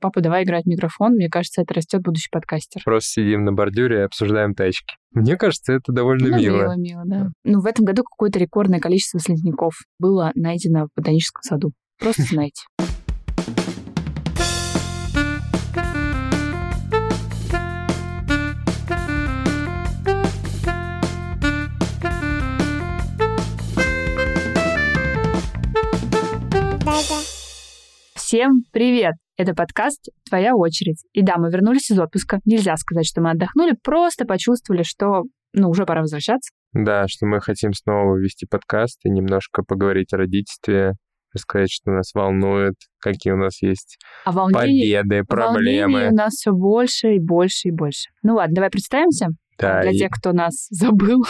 Папа, давай играть в микрофон. Мне кажется, это растет будущий подкастер. Просто сидим на бордюре и обсуждаем тачки. Мне кажется, это довольно Ну, мило. мило, мило, да. Ну, в этом году какое-то рекордное количество слизняков было найдено в ботаническом саду. Просто знаете. Всем привет! Это подкаст «Твоя очередь». И да, мы вернулись из отпуска. Нельзя сказать, что мы отдохнули, просто почувствовали, что ну, уже пора возвращаться. Да, что мы хотим снова вести подкаст и немножко поговорить о родительстве, рассказать, что нас волнует, какие у нас есть А волнений, победы, волнений проблемы. у нас все больше и больше и больше. Ну ладно, давай представимся Да, для и- тех, кто нас забыл.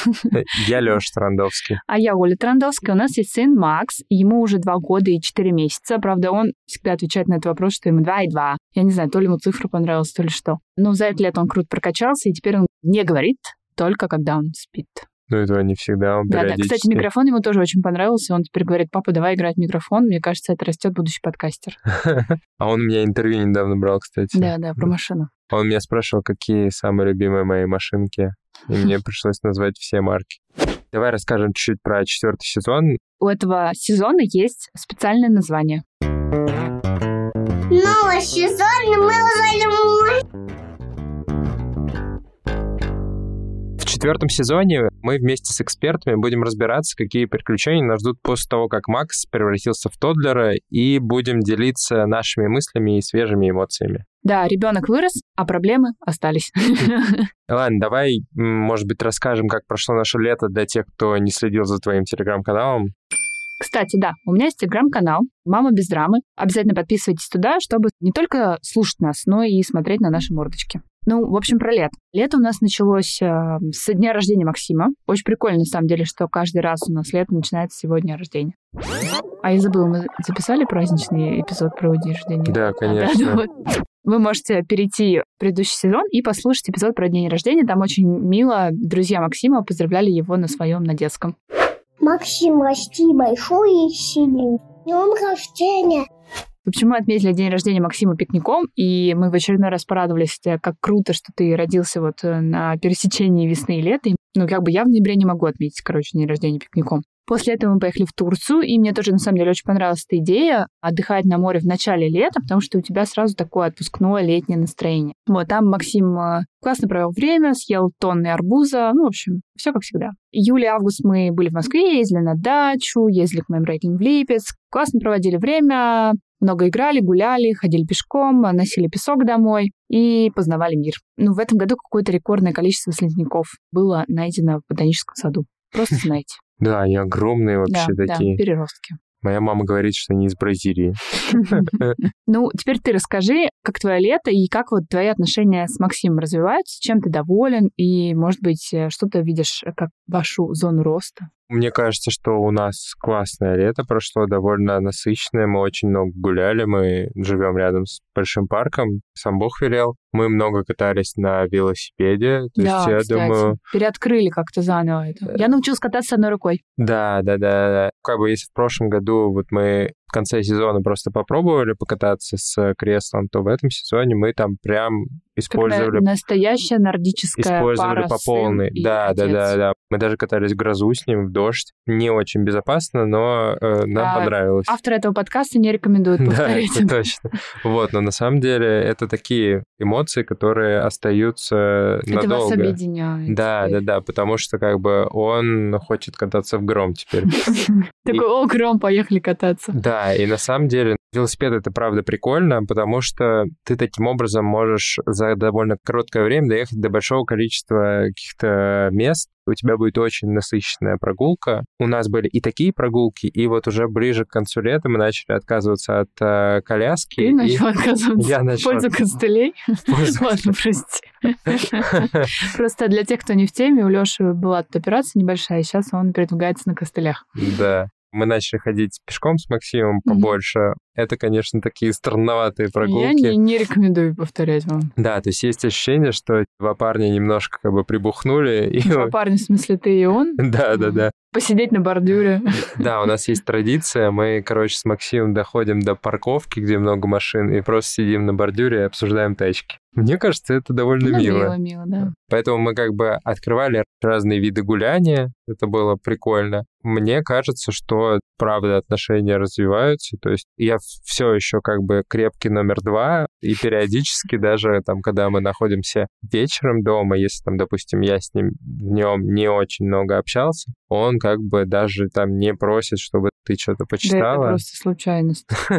я Лёша Трандовский. А я Оля Трандовская. У нас есть сын Макс. Ему уже два года и четыре месяца. Правда, он всегда отвечает на этот вопрос, что ему два и два. Я не знаю, то ли ему цифра понравилась, то ли что. Но за это лето он круто прокачался, и теперь он не говорит, только когда он спит. Ну, этого не всегда, он Да, да. Кстати, микрофон ему тоже очень понравился. Он теперь говорит, папа, давай играть в микрофон. Мне кажется, это растет будущий подкастер. А он у меня интервью недавно брал, кстати. Да, да, про машину. Он меня спрашивал, какие самые любимые мои машинки, и мне пришлось назвать все марки. Давай расскажем чуть-чуть про четвертый сезон. У этого сезона есть специальное название. Новый сезон мы уже четвертом сезоне мы вместе с экспертами будем разбираться, какие приключения нас ждут после того, как Макс превратился в Тоддлера, и будем делиться нашими мыслями и свежими эмоциями. Да, ребенок вырос, а проблемы остались. Ладно, давай, может быть, расскажем, как прошло наше лето для тех, кто не следил за твоим телеграм-каналом. Кстати, да, у меня есть телеграм-канал «Мама без драмы». Обязательно подписывайтесь туда, чтобы не только слушать нас, но и смотреть на наши мордочки. Ну, в общем, про лето. Лето у нас началось э, с дня рождения Максима. Очень прикольно, на самом деле, что каждый раз у нас лето начинается с его дня рождения. А я забыла, мы записали праздничный эпизод про его день рождения? Да, А, да, конечно. ну вот. Вы можете перейти в предыдущий сезон и послушать эпизод про день рождения. Там очень мило друзья Максима поздравляли его на своем, на детском. Максим, расти большой и сильный. Днем рождения! Общем, мы отметили день рождения Максима пикником, и мы в очередной раз порадовались, как круто, что ты родился вот э, на пересечении весны и лета. И, Ну, как бы я в ноябре не могу отметить, короче, день рождения пикником. После этого мы поехали в Турцию, и мне тоже, на самом деле, очень понравилась эта идея отдыхать на море в начале лета, потому что у тебя сразу такое отпускное летнее настроение. Вот, там Максим э, классно провел время, съел тонны арбуза, ну, в общем, все как всегда. Июль-август мы были в Москве, ездили на дачу, ездили к моим родителям в Липецк, классно проводили время, много играли, гуляли, ходили пешком, носили песок домой и познавали мир. Ну, в этом году какое-то рекордное количество слизняков было найдено в ботаническом саду. Просто знаете. Да, они огромные Да, вообще да, такие. переростки. Моя мама говорит, что они из Бразилии. Ну, теперь ты расскажи, как твое лето и как вот твои отношения с Максимом развиваются, чем ты доволен, и, может быть, э, что ты видишь э, как вашу зону роста. Мне кажется, что у нас классное лето прошло, довольно насыщенное. Мы очень много гуляли, мы живем рядом с большим парком, сам Бог велел. Мы много катались на велосипеде. То да, есть я кстати, думаю, переоткрыли как-то заново это. Я научилась кататься одной рукой. да, да, да, да. Как бы если в прошлом году вот мы в конце сезона просто попробовали покататься с креслом, то в этом сезоне мы там прям использовали настоящая нордическая использовали пара по полной. Да, да, да, да. Мы даже катались в грозу с ним, в дождь. Не очень безопасно, но э, нам А, понравилось. Автор этого подкаста не рекомендует Да, повторять. это точно. Вот, но на самом деле это такие эмоции, которые остаются Это вас надолго. объединяет. Да, да, да, потому что как бы он хочет кататься в гром теперь. Такой, о, гром, поехали кататься. Да, и на самом деле велосипед это правда прикольно, потому что ты таким образом можешь за довольно короткое время доехать до большого количества каких-то мест. У тебя будет очень насыщенная прогулка. У нас были и такие прогулки, и вот уже ближе к концу лета мы начали отказываться от э, коляски. Ты и- начал отказываться Я в начал пользу костылей? Ладно, прости. Просто для тех, кто не в теме, у Лёши была тут операция небольшая, и сейчас он передвигается на костылях. Да. Мы начали ходить пешком с Максимом побольше. Это, конечно, такие странноватые прогулки. Я не, не рекомендую повторять вам. Да, то есть есть ощущение, что два парня немножко как бы прибухнули. И... Два парня, в смысле, ты и он? Да, да, да. Посидеть на бордюре. Да, у нас есть традиция. Мы, короче, с Максимом доходим до парковки, где много машин, и просто сидим на бордюре и обсуждаем тачки. Мне кажется, это довольно ну, мило. Мило, мило, да. Поэтому мы как бы открывали разные виды гуляния. Это было прикольно. Мне кажется, что правда отношения развиваются. То есть я все еще как бы крепкий номер два, и периодически даже там, когда мы находимся вечером дома, если там, допустим, я с ним днем не очень много общался, он как бы даже там не просит, чтобы ты что-то почитала. Да, это просто случайность.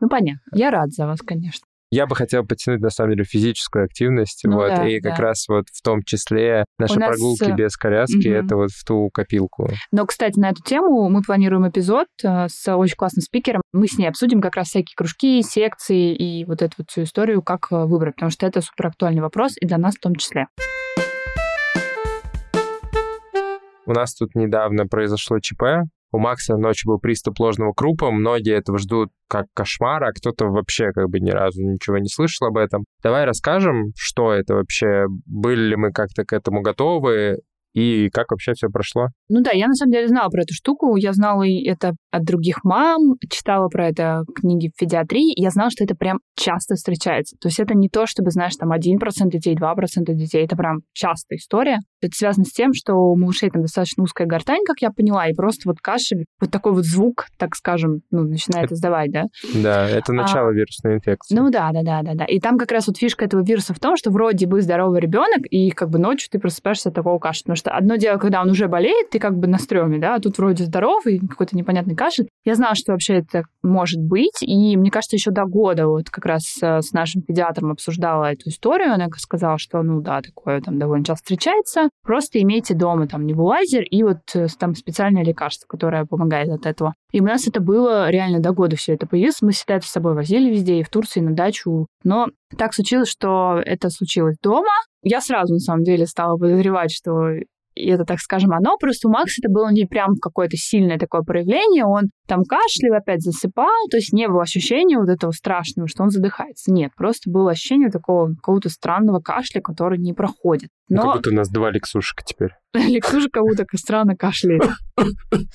Ну, понятно. Я рад за вас, конечно. Я бы хотел подтянуть, на самом деле, физическую активность, ну, вот, да, и как да. раз вот в том числе наши нас... прогулки без коляски, угу. это вот в ту копилку. Но, кстати, на эту тему мы планируем эпизод э, с очень классным спикером. Мы с ней обсудим как раз всякие кружки, секции и вот эту вот всю историю, как э, выбрать, потому что это супер актуальный вопрос и для нас в том числе. У нас тут недавно произошло ЧП, у Макса ночью был приступ ложного крупа, многие этого ждут как кошмар, а кто-то вообще как бы ни разу ничего не слышал об этом. Давай расскажем, что это вообще, были ли мы как-то к этому готовы, и как вообще все прошло? Ну да, я на самом деле знала про эту штуку. Я знала это от других мам, читала про это книги в педиатрии, я знала, что это прям часто встречается. То есть это не то, чтобы, знаешь, там 1% детей, 2% детей. Это прям частая история. Это связано с тем, что у малышей там достаточно узкая гортань, как я поняла, и просто вот кашель, вот такой вот звук, так скажем, ну, начинает это, издавать, да? Да, это начало а, вирусной инфекции. Ну да, да, да, да, да. И там как раз вот фишка этого вируса в том, что вроде бы здоровый ребенок, и как бы ночью ты просыпаешься от такого кашля. Что одно дело, когда он уже болеет, ты как бы на стреме, да, а тут вроде здоровый, какой-то непонятный кашель. Я знала, что вообще это может быть, и мне кажется, еще до года вот как раз э, с нашим педиатром обсуждала эту историю, она сказала, что, ну да, такое там довольно часто встречается, просто имейте дома там небулайзер и вот э, там специальное лекарство, которое помогает от этого. И у нас это было реально до года все это появилось, мы всегда это с собой возили везде, и в Турции, и на дачу, но так случилось, что это случилось дома, я сразу, на самом деле, стала подозревать, что и это, так скажем, оно. Просто у Макса это было не прям какое-то сильное такое проявление. Он там кашлял, опять засыпал, то есть не было ощущения вот этого страшного, что он задыхается. Нет, просто было ощущение такого какого-то странного кашля, который не проходит. Ну, Но... Ну, как будто у нас два Лексушика теперь. Лексуша как будто странно кашляет.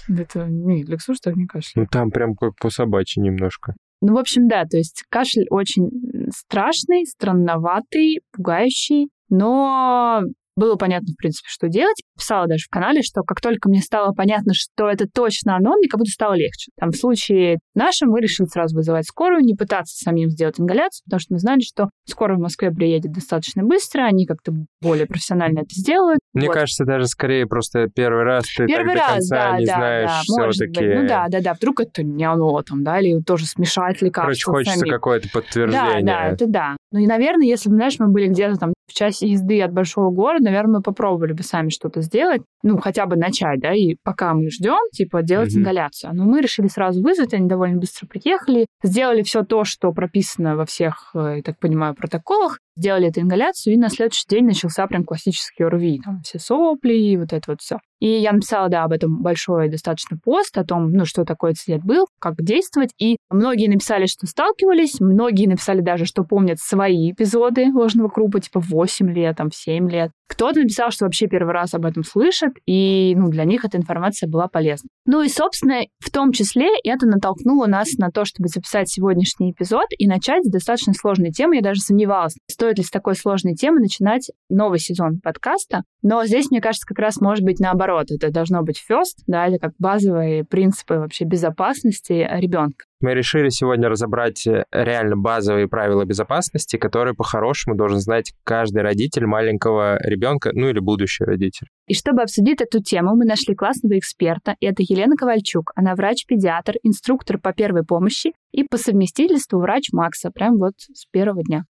Это не, Лексуш так не кашляет. Ну, там прям как по собачьи немножко. Ну, в общем, да, то есть кашель очень страшный, странноватый, пугающий, но было понятно, в принципе, что делать. Писала даже в канале, что как только мне стало понятно, что это точно оно, мне как будто стало легче. Там в случае нашем мы решили сразу вызывать скорую, не пытаться самим сделать ингаляцию, потому что мы знали, что скорая в Москве приедет достаточно быстро, они как-то более профессионально это сделают. Мне вот. кажется, даже скорее просто первый раз ты первый так раз, до конца да, не да, знаешь да, все-таки. Ну да, да, да, вдруг это не оно там, да, или тоже смешать лекарства. Короче, хочется какое-то подтверждение. Да, да, это да. Ну и, наверное, если бы, знаешь, мы были где-то там в часе езды от большого города, наверное, мы попробовали бы сами что-то сделать, ну, хотя бы начать, да, и пока мы ждем, типа, делать mm-hmm. ингаляцию. Но мы решили сразу вызвать, они довольно быстро приехали, сделали все то, что прописано во всех, э, я так понимаю, протоколах, сделали эту ингаляцию, и на следующий день начался прям классический ОРВИ, там все сопли и вот это вот все. И я написала, да, об этом большой достаточно пост, о том, ну, что такое цвет был, как действовать. И многие написали, что сталкивались, многие написали даже, что помнят свои эпизоды ложного крупа, типа 8 лет, там, 7 лет. Кто-то написал, что вообще первый раз об этом слышит, и ну, для них эта информация была полезна. Ну и, собственно, в том числе это натолкнуло нас на то, чтобы записать сегодняшний эпизод и начать с достаточно сложной темы. Я даже сомневалась, стоит ли с такой сложной темы начинать новый сезон подкаста. Но здесь, мне кажется, как раз может быть наоборот. Это должно быть first, да, или как базовые принципы вообще безопасности ребенка. Мы решили сегодня разобрать э, реально базовые правила безопасности, которые по-хорошему должен знать каждый родитель маленького ребенка, ну или будущий родитель. И чтобы обсудить эту тему, мы нашли классного эксперта. И это Елена Ковальчук. Она врач-педиатр, инструктор по первой помощи и по совместительству врач Макса, прям вот с первого дня.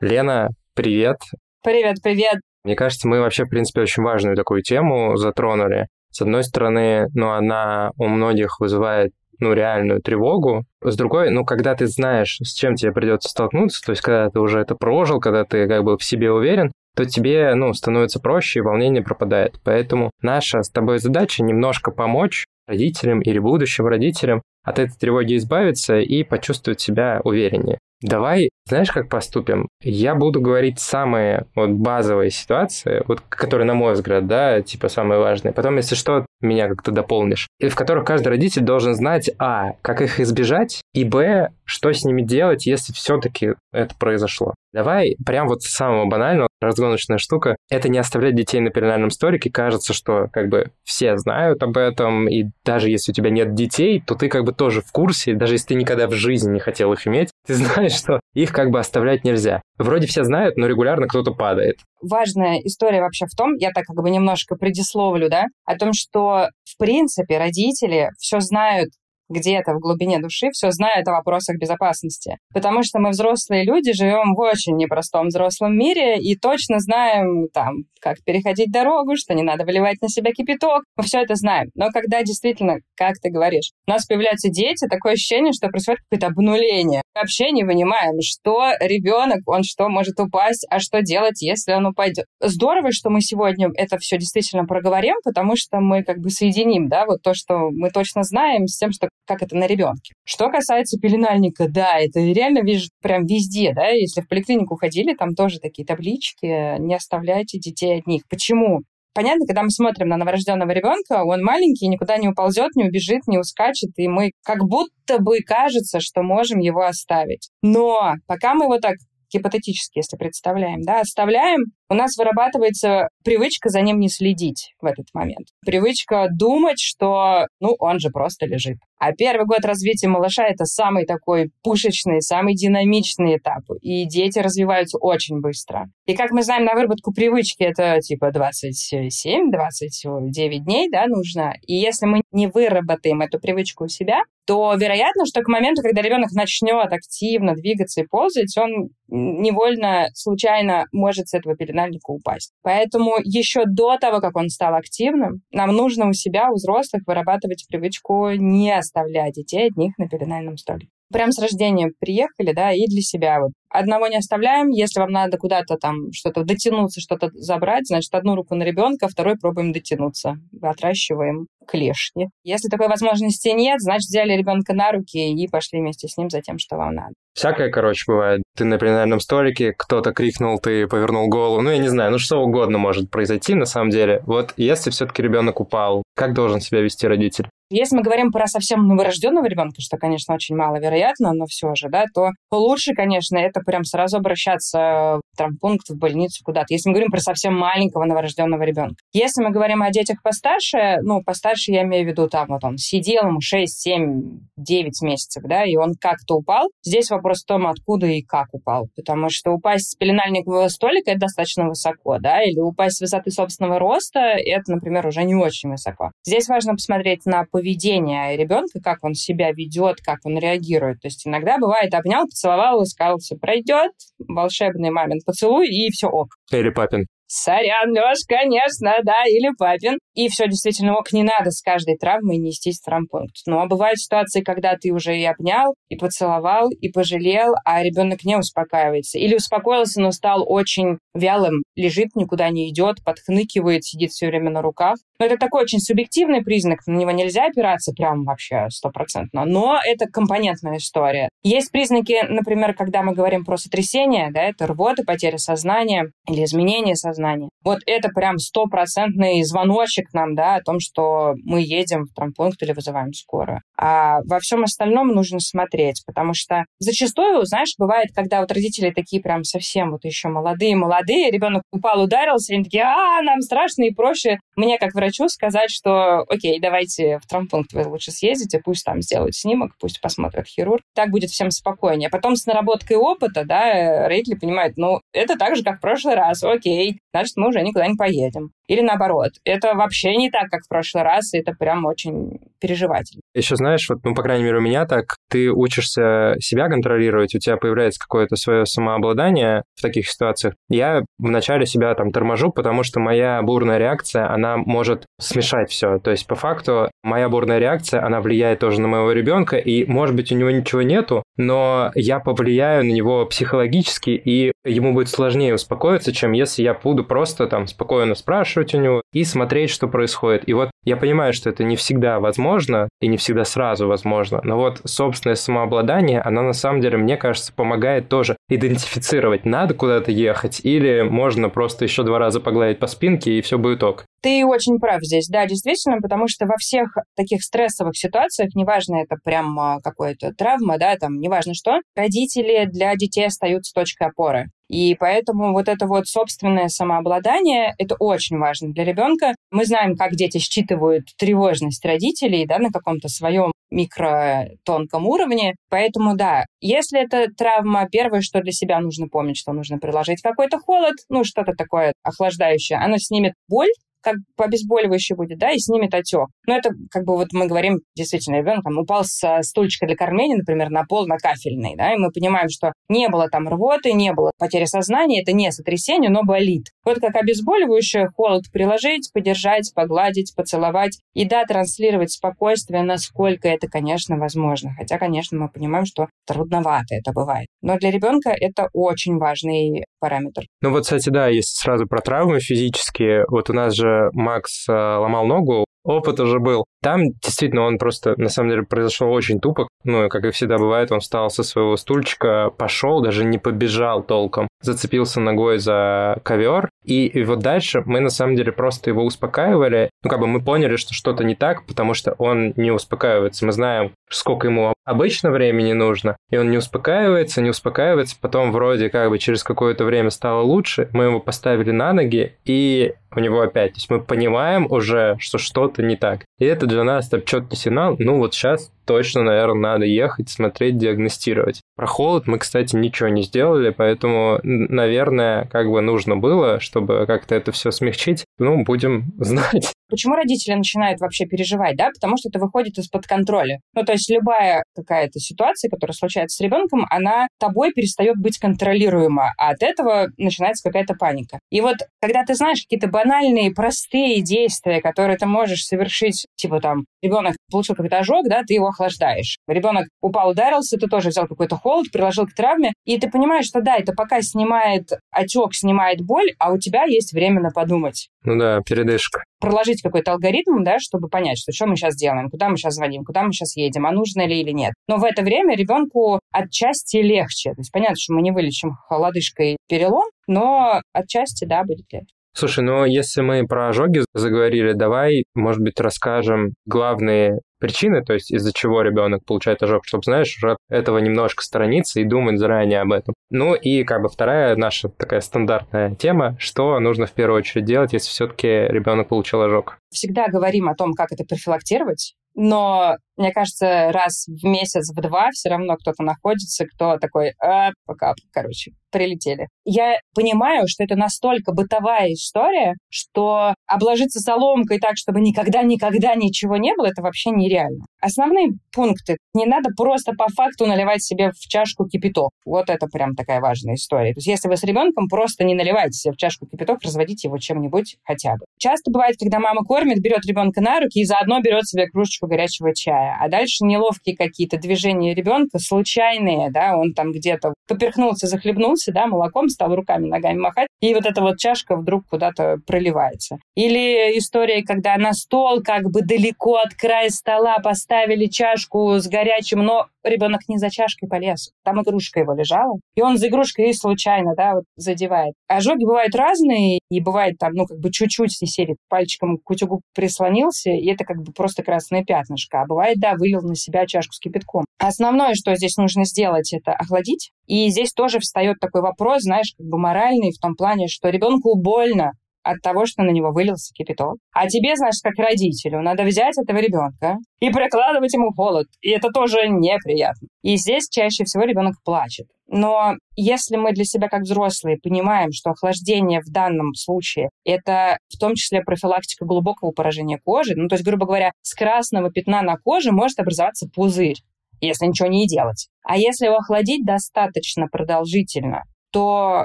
Лена, привет. Привет, привет. Мне кажется, мы вообще, в принципе, очень важную такую тему затронули. С одной стороны, ну, она у многих вызывает ну, реальную тревогу. С другой, ну, когда ты знаешь, с чем тебе придется столкнуться, то есть когда ты уже это прожил, когда ты как бы в себе уверен, то тебе, ну, становится проще, и волнение пропадает. Поэтому наша с тобой задача немножко помочь родителям или будущим родителям от этой тревоги избавиться и почувствовать себя увереннее. Давай, знаешь, как поступим? Я буду говорить самые вот базовые ситуации, вот, которые, на мой взгляд, да, типа самые важные. Потом, если что, меня как-то дополнишь. И в которых каждый родитель должен знать, а, как их избежать, и, б, что с ними делать, если все-таки это произошло. Давай прям вот самого банального, разгоночная штука, это не оставлять детей на пеленальном столике. Кажется, что как бы все знают об этом, и даже если у тебя нет детей, то ты как бы тоже в курсе, даже если ты никогда в жизни не хотел их иметь, ты знаешь, что их как бы оставлять нельзя. Вроде все знают, но регулярно кто-то падает. Важная история вообще в том, я так как бы немножко предисловлю, да, о том, что в принципе родители все знают где-то в глубине души все знают о вопросах безопасности. Потому что мы взрослые люди живем в очень непростом взрослом мире и точно знаем, там, как переходить дорогу, что не надо выливать на себя кипяток. Мы все это знаем. Но когда действительно, как ты говоришь, у нас появляются дети, такое ощущение, что происходит какое-то обнуление. Мы вообще не понимаем, что ребенок, он что может упасть, а что делать, если он упадет. Здорово, что мы сегодня это все действительно проговорим, потому что мы как бы соединим, да, вот то, что мы точно знаем, с тем, что как это на ребенке. Что касается пеленальника, да, это реально вижу прям везде, да, если в поликлинику ходили, там тоже такие таблички, не оставляйте детей одних. Почему? Понятно, когда мы смотрим на новорожденного ребенка, он маленький, никуда не уползет, не убежит, не ускачет, и мы как будто бы кажется, что можем его оставить. Но пока мы его так гипотетически, если представляем, да, оставляем, у нас вырабатывается привычка за ним не следить в этот момент. Привычка думать, что, ну, он же просто лежит. А первый год развития малыша — это самый такой пушечный, самый динамичный этап. И дети развиваются очень быстро. И как мы знаем, на выработку привычки это типа 27-29 дней, да, нужно. И если мы не выработаем эту привычку у себя, то вероятно, что к моменту, когда ребенок начнет активно двигаться и ползать, он невольно, случайно может с этого пеленальника упасть. Поэтому еще до того, как он стал активным, нам нужно у себя, у взрослых, вырабатывать привычку не оставлять детей одних на пеленальном столике прям с рождения приехали, да, и для себя вот. Одного не оставляем, если вам надо куда-то там что-то дотянуться, что-то забрать, значит, одну руку на ребенка, второй пробуем дотянуться, отращиваем клешни. Если такой возможности нет, значит, взяли ребенка на руки и пошли вместе с ним за тем, что вам надо. Всякое, короче, бывает. Ты на пленарном столике, кто-то крикнул, ты повернул голову. Ну, я не знаю, ну что угодно может произойти на самом деле. Вот если все-таки ребенок упал, как должен себя вести родитель? Если мы говорим про совсем новорожденного ребенка, что, конечно, очень маловероятно, но все же, да, то лучше, конечно, это прям сразу обращаться в травмпункт, в больницу, куда-то. Если мы говорим про совсем маленького новорожденного ребенка. Если мы говорим о детях постарше, ну, постарше я имею в виду, там вот он сидел ему 6, 7, 9 месяцев, да, и он как-то упал. Здесь вопрос в том, откуда и как упал. Потому что упасть с пеленальникового столика — это достаточно высоко, да, или упасть с высоты собственного роста — это, например, уже не очень высоко. Здесь важно посмотреть на поведение ребенка, как он себя ведет, как он реагирует. То есть иногда бывает обнял, поцеловал и сказал, все пройдет, волшебный мамин поцелуй, и все ок. Или папин. Сорян, Леш, конечно, да, или папин. И все действительно ок, не надо с каждой травмой нестись в травмпункт. Но бывают ситуации, когда ты уже и обнял, и поцеловал, и пожалел, а ребенок не успокаивается. Или успокоился, но стал очень вялым, лежит, никуда не идет, подхныкивает, сидит все время на руках. Но это такой очень субъективный признак, на него нельзя опираться прям вообще стопроцентно, но это компонентная история. Есть признаки, например, когда мы говорим про сотрясение, да, это рвота, потеря сознания или изменение сознания. Вот это прям стопроцентный звоночек нам, да, о том, что мы едем в травмпункт или вызываем скорую. А во всем остальном нужно смотреть, потому что зачастую, знаешь, бывает, когда вот родители такие прям совсем вот еще молодые-молодые, ребенок упал, ударился, и они такие, а, нам страшно и проще мне как врач врачу сказать, что окей, давайте в травмпункт вы лучше съездите, пусть там сделают снимок, пусть посмотрят хирург. Так будет всем спокойнее. Потом с наработкой опыта, да, родители понимают, ну, это так же, как в прошлый раз, окей, значит, мы уже никуда не поедем. Или наоборот, это вообще не так, как в прошлый раз, и это прям очень переживательно. Еще знаешь, вот, ну, по крайней мере, у меня так, ты учишься себя контролировать, у тебя появляется какое-то свое самообладание в таких ситуациях. Я вначале себя там торможу, потому что моя бурная реакция, она может смешать все. То есть, по факту, моя бурная реакция, она влияет тоже на моего ребенка, и, может быть, у него ничего нету, но я повлияю на него психологически, и ему будет сложнее успокоиться, чем если я буду просто там спокойно спрашивать у него и смотреть, что происходит. И вот я понимаю, что это не всегда возможно и не всегда сразу возможно, но вот собственное самообладание, она на самом деле, мне кажется, помогает тоже идентифицировать, надо куда-то ехать или можно просто еще два раза погладить по спинке и все будет ок. Ты очень прав здесь, да, действительно, потому что во всех таких стрессовых ситуациях, неважно, это прям а, какая-то травма, да, там, неважно что, родители для детей остаются точкой опоры. И поэтому вот это вот собственное самообладание, это очень важно для ребенка. Мы знаем, как дети считывают тревожность родителей, да, на каком-то своем микротонком уровне. Поэтому, да, если это травма, первое, что для себя нужно помнить, что нужно приложить какой-то холод, ну, что-то такое охлаждающее, оно снимет боль, как обезболивающее будет, да, и снимет отек. Но это, как бы, вот мы говорим, действительно, ребенок там упал с стульчика для кормления, например, на пол, на кафельный, да, и мы понимаем, что не было там рвоты, не было потери сознания, это не сотрясение, но болит. Вот как обезболивающее, холод приложить, подержать, погладить, поцеловать, и да, транслировать спокойствие, насколько это, конечно, возможно. Хотя, конечно, мы понимаем, что трудновато это бывает. Но для ребенка это очень важный параметр. Ну вот, кстати, да, если сразу про травмы физические, вот у нас же Макс э, ломал ногу, опыт уже был. Там действительно он просто, на самом деле, произошел очень тупо. Ну, как и всегда бывает, он встал со своего стульчика, пошел, даже не побежал толком, зацепился ногой за ковер. И, вот дальше мы, на самом деле, просто его успокаивали. Ну, как бы мы поняли, что что-то не так, потому что он не успокаивается. Мы знаем, сколько ему обычно времени нужно, и он не успокаивается, не успокаивается. Потом вроде как бы через какое-то время стало лучше, мы его поставили на ноги, и у него опять. То есть мы понимаем уже, что что-то не так. И это для нас там четкий сигнал. Ну вот сейчас точно, наверное, надо ехать, смотреть, диагностировать. Про холод мы, кстати, ничего не сделали, поэтому, наверное, как бы нужно было, чтобы как-то это все смягчить. Ну, будем знать. Почему родители начинают вообще переживать, да? Потому что это выходит из-под контроля. Ну, то есть любая какая-то ситуация, которая случается с ребенком, она тобой перестает быть контролируема, а от этого начинается какая-то паника. И вот, когда ты знаешь какие-то банальные, простые действия, которые ты можешь совершить, типа там, ребенок получил какой-то ожог, да, ты его охлаждаешь. Ребенок упал, ударился, ты тоже взял какой-то холод, приложил к травме, и ты понимаешь, что да, это пока снимает отек, снимает боль, а у тебя есть время на подумать. Ну да, передышка проложить какой-то алгоритм, да, чтобы понять, что что мы сейчас делаем, куда мы сейчас звоним, куда мы сейчас едем, а нужно ли или нет. Но в это время ребенку отчасти легче. То есть понятно, что мы не вылечим лодыжкой перелом, но отчасти, да, будет легче. Слушай, ну если мы про ожоги заговорили, давай, может быть, расскажем главные причины, то есть из-за чего ребенок получает ожог, чтобы, знаешь, уже этого немножко сторониться и думать заранее об этом. Ну и как бы вторая наша такая стандартная тема, что нужно в первую очередь делать, если все-таки ребенок получил ожог. Всегда говорим о том, как это профилактировать, но мне кажется, раз в месяц, в два все равно кто-то находится, кто такой, а, пока, короче, прилетели. Я понимаю, что это настолько бытовая история, что обложиться соломкой так, чтобы никогда-никогда ничего не было, это вообще нереально. Основные пункты. Не надо просто по факту наливать себе в чашку кипяток. Вот это прям такая важная история. То есть если вы с ребенком, просто не наливайте себе в чашку кипяток, разводите его чем-нибудь хотя бы. Часто бывает, когда мама кормит, берет ребенка на руки и заодно берет себе кружечку горячего чая а дальше неловкие какие-то движения ребенка, случайные, да, он там где-то поперхнулся, захлебнулся, да, молоком, стал руками, ногами махать, и вот эта вот чашка вдруг куда-то проливается. Или история, когда на стол как бы далеко от края стола поставили чашку с горячим, но ребенок не за чашкой полез. Там игрушка его лежала, и он за игрушкой и случайно, да, вот задевает. Ожоги бывают разные, и бывает там, ну, как бы чуть-чуть из серии пальчиком к утюгу прислонился, и это как бы просто красное пятнышко. А бывает, да, вылил на себя чашку с кипятком. Основное, что здесь нужно сделать, это охладить. И здесь тоже встает такой вопрос, знаешь, как бы моральный в том плане, что ребенку больно, от того, что на него вылился кипяток. А тебе, значит, как родителю, надо взять этого ребенка и прикладывать ему холод. И это тоже неприятно. И здесь чаще всего ребенок плачет. Но если мы для себя как взрослые понимаем, что охлаждение в данном случае это в том числе профилактика глубокого поражения кожи, ну то есть, грубо говоря, с красного пятна на коже может образоваться пузырь, если ничего не делать. А если его охладить достаточно продолжительно, то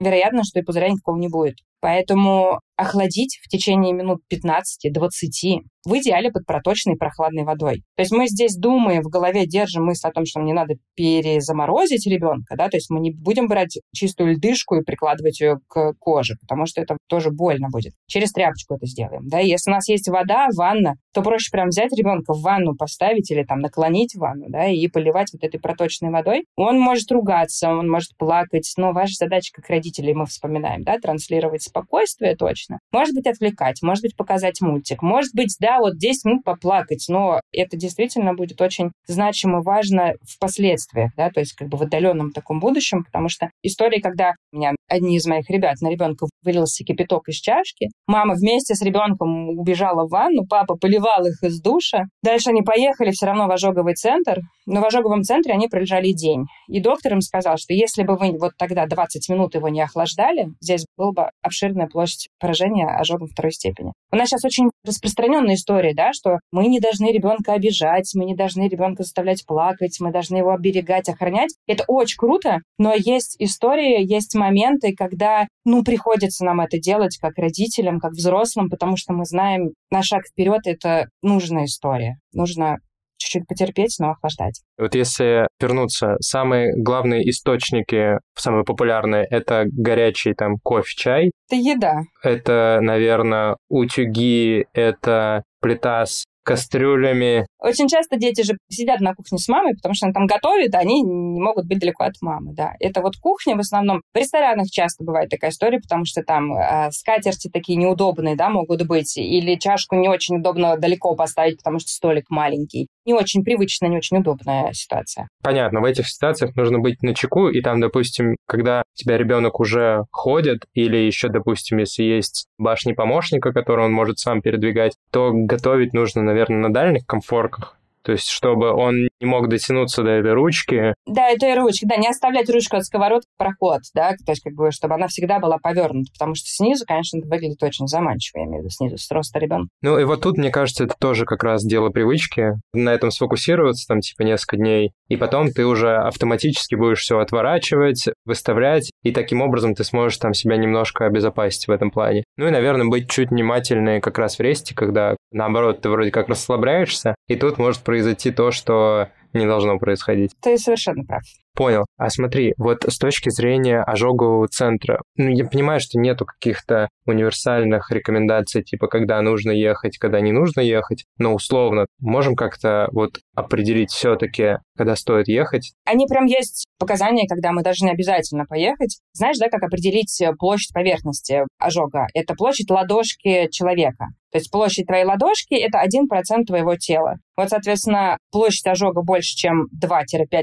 вероятно, что и пузыря никакого не будет. Поэтому охладить в течение минут 15-20 в идеале под проточной прохладной водой. То есть мы здесь думаем, в голове держим мысль о том, что нам не надо перезаморозить ребенка, да, то есть мы не будем брать чистую льдышку и прикладывать ее к коже, потому что это тоже больно будет. Через тряпочку это сделаем, да. Если у нас есть вода, ванна, то проще прям взять ребенка в ванну поставить или там наклонить ванну, да, и поливать вот этой проточной водой. Он может ругаться, он может плакать, но ваша задача как родителей, мы вспоминаем, да, транслировать спокойствие точно. Может быть, отвлекать, может быть, показать мультик, может быть, да, вот 10 минут поплакать, но это действительно будет очень значимо важно впоследствии, да, то есть как бы в отдаленном таком будущем, потому что истории, когда у меня одни из моих ребят на ребенка вылился кипяток из чашки, мама вместе с ребенком убежала в ванну, папа поливал их из душа, дальше они поехали все равно в ожоговый центр, но в ожоговом центре они пролежали день. И доктор им сказал, что если бы вы вот тогда 20 минут его не охлаждали, здесь была бы обширная площадь поражения ожогом второй степени. У нас сейчас очень распространенная история, да, что мы не должны ребенка обижать, мы не должны ребенка заставлять плакать, мы должны его оберегать, охранять. Это очень круто, но есть истории, есть моменты, когда, ну, приходится нам это делать как родителям, как взрослым, потому что мы знаем, на шаг вперед это нужная история. Нужно чуть-чуть потерпеть, но охлаждать. Вот если вернуться, самые главные источники, самые популярные, это горячий там кофе, чай. Это еда. Это, наверное, утюги, это плита с кастрюлями. Очень часто дети же сидят на кухне с мамой, потому что она там готовит, а они не могут быть далеко от мамы, да. Это вот кухня в основном. В ресторанах часто бывает такая история, потому что там э, скатерти такие неудобные, да, могут быть, или чашку не очень удобно далеко поставить, потому что столик маленький. Не очень привычная, не очень удобная ситуация. Понятно, в этих ситуациях нужно быть на чеку, и там, допустим, когда у тебя ребенок уже ходит, или еще, допустим, если есть башни помощника, который он может сам передвигать, то готовить нужно, наверное, на дальних комфорках. То есть, чтобы он не мог дотянуться до этой ручки. Да, этой ручки, да, не оставлять ручку от сковородки проход, да, то есть, как бы, чтобы она всегда была повернута, потому что снизу, конечно, это выглядит очень заманчиво, я имею в виду снизу, с роста ребенка. Ну, и вот тут, мне кажется, это тоже как раз дело привычки, на этом сфокусироваться, там, типа, несколько дней, и потом ты уже автоматически будешь все отворачивать, выставлять, и таким образом ты сможешь там себя немножко обезопасить в этом плане. Ну и, наверное, быть чуть внимательнее как раз в ресте, когда, наоборот, ты вроде как расслабляешься, и тут может произойти то, что не должно происходить. Ты совершенно прав. Понял. А смотри, вот с точки зрения ожогового центра, ну, я понимаю, что нету каких-то универсальных рекомендаций, типа, когда нужно ехать, когда не нужно ехать, но условно можем как-то вот определить все-таки, когда стоит ехать? Они прям есть показания, когда мы должны обязательно поехать. Знаешь, да, как определить площадь поверхности ожога? Это площадь ладошки человека. То есть площадь твоей ладошки — это 1% твоего тела. Вот, соответственно, площадь ожога больше, чем 2-5%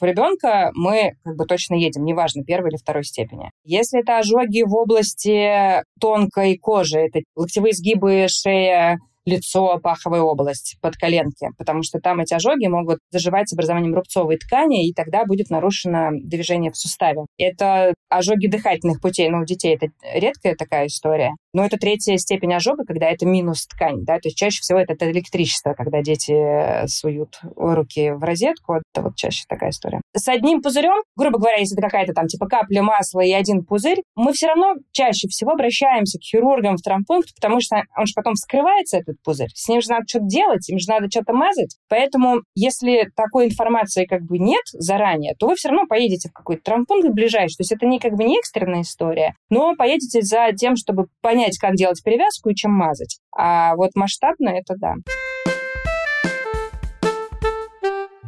у ребенка, мы как бы точно едем, неважно, первой или второй степени. Если это ожоги в области тонкой кожи, это локтевые сгибы, шея, лицо, паховая область, под коленки, потому что там эти ожоги могут заживать с образованием рубцовой ткани, и тогда будет нарушено движение в суставе. Это ожоги дыхательных путей, ну, у детей это редкая такая история, но это третья степень ожога, когда это минус ткань, да, то есть чаще всего это, это электричество, когда дети суют руки в розетку, это вот чаще такая история. С одним пузырем, грубо говоря, если это какая-то там типа капля масла и один пузырь, мы все равно чаще всего обращаемся к хирургам в травмпункт, потому что он же потом вскрывается, этот пузырь. С ним же надо что-то делать, им же надо что-то мазать. Поэтому, если такой информации как бы нет заранее, то вы все равно поедете в какой-то травмпункт ближайший. То есть это не как бы не экстренная история, но поедете за тем, чтобы понять, как делать перевязку и чем мазать. А вот масштабно это да.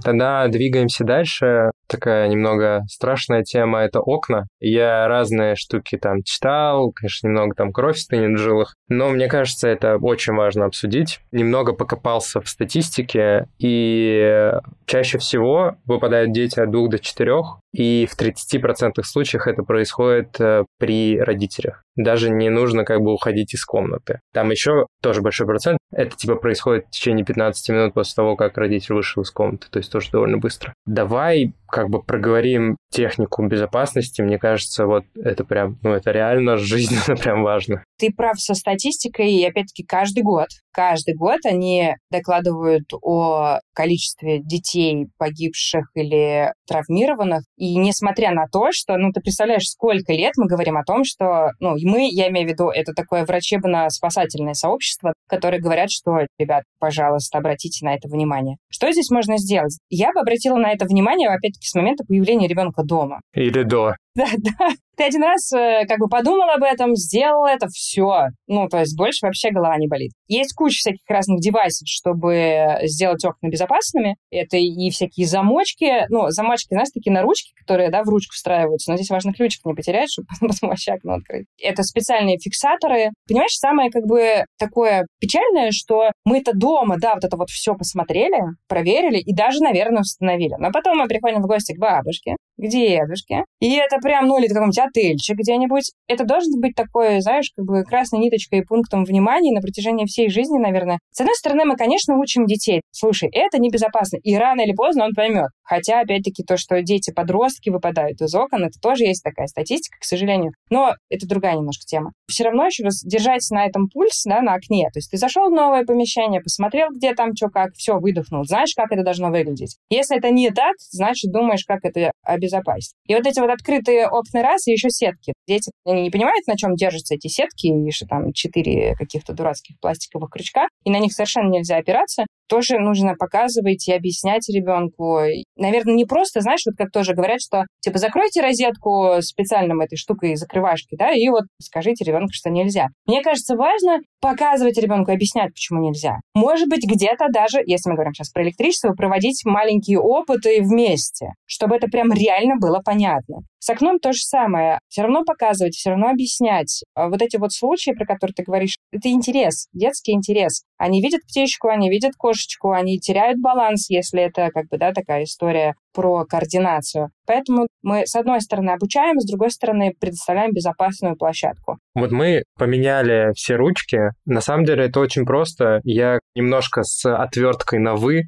Тогда двигаемся дальше. Такая немного страшная тема — это окна. Я разные штуки там читал, конечно, немного там кровь стынет в жилах, но мне кажется, это очень важно обсудить. Немного покопался в статистике, и чаще всего выпадают дети от двух до четырех, и в 30% случаях это происходит э, при родителях. Даже не нужно как бы уходить из комнаты. Там еще тоже большой процент. Это типа происходит в течение 15 минут после того, как родитель вышел из комнаты. То есть тоже довольно быстро. Давай как бы проговорим технику безопасности. Мне кажется, вот это прям, ну это реально жизненно прям важно. Ты прав со статистикой, и опять-таки каждый год, каждый год они докладывают о количестве детей, погибших или травмированных. И несмотря на то, что, ну, ты представляешь, сколько лет мы говорим о том, что, ну, мы, я имею в виду, это такое врачебно-спасательное сообщество, которые говорят, что, ребят, пожалуйста, обратите на это внимание. Что здесь можно сделать? Я бы обратила на это внимание, опять-таки, с момента появления ребенка дома. Или до. Да, да. Ты один раз э, как бы подумал об этом, сделал это, все. Ну, то есть больше вообще голова не болит. Есть куча всяких разных девайсов, чтобы сделать окна безопасными. Это и всякие замочки. Ну, замочки, знаешь, такие на ручки, которые, да, в ручку встраиваются. Но здесь важно ключик не потерять, чтобы потом вообще окно открыть. Это специальные фиксаторы. Понимаешь, самое как бы такое печальное, что мы-то дома, да, вот это вот все посмотрели, проверили и даже, наверное, установили. Но потом мы приходим в гости к бабушке, к дедушке, и это прям, ну, или каком-нибудь отельчик где-нибудь. Это должен быть такой, знаешь, как бы красной ниточкой и пунктом внимания на протяжении всей жизни, наверное. С одной стороны, мы, конечно, учим детей. Слушай, это небезопасно. И рано или поздно он поймет. Хотя, опять-таки, то, что дети-подростки выпадают из окон, это тоже есть такая статистика, к сожалению. Но это другая немножко тема. Все равно еще раз держать на этом пульс, да, на окне. То есть ты зашел в новое помещение, посмотрел, где там что, как, все, выдохнул. Знаешь, как это должно выглядеть. Если это не так, значит, думаешь, как это обезопасить. И вот эти вот открытые окна раз, и еще сетки. Дети они не понимают, на чем держатся эти сетки, и что там четыре каких-то дурацких пластиковых крючка, и на них совершенно нельзя опираться тоже нужно показывать и объяснять ребенку. Наверное, не просто, знаешь, вот как тоже говорят, что типа закройте розетку специальным этой штукой закрывашки, да, и вот скажите ребенку, что нельзя. Мне кажется, важно показывать ребенку, объяснять, почему нельзя. Может быть, где-то даже, если мы говорим сейчас про электричество, проводить маленькие опыты вместе, чтобы это прям реально было понятно. С окном то же самое. Все равно показывать, все равно объяснять. А вот эти вот случаи, про которые ты говоришь, это интерес, детский интерес. Они видят птичку, они видят кошечку, они теряют баланс, если это как бы, да, такая история про координацию. Поэтому мы, с одной стороны, обучаем, с другой стороны, предоставляем безопасную площадку. Вот мы поменяли все ручки. На самом деле это очень просто. Я немножко с отверткой на «вы»,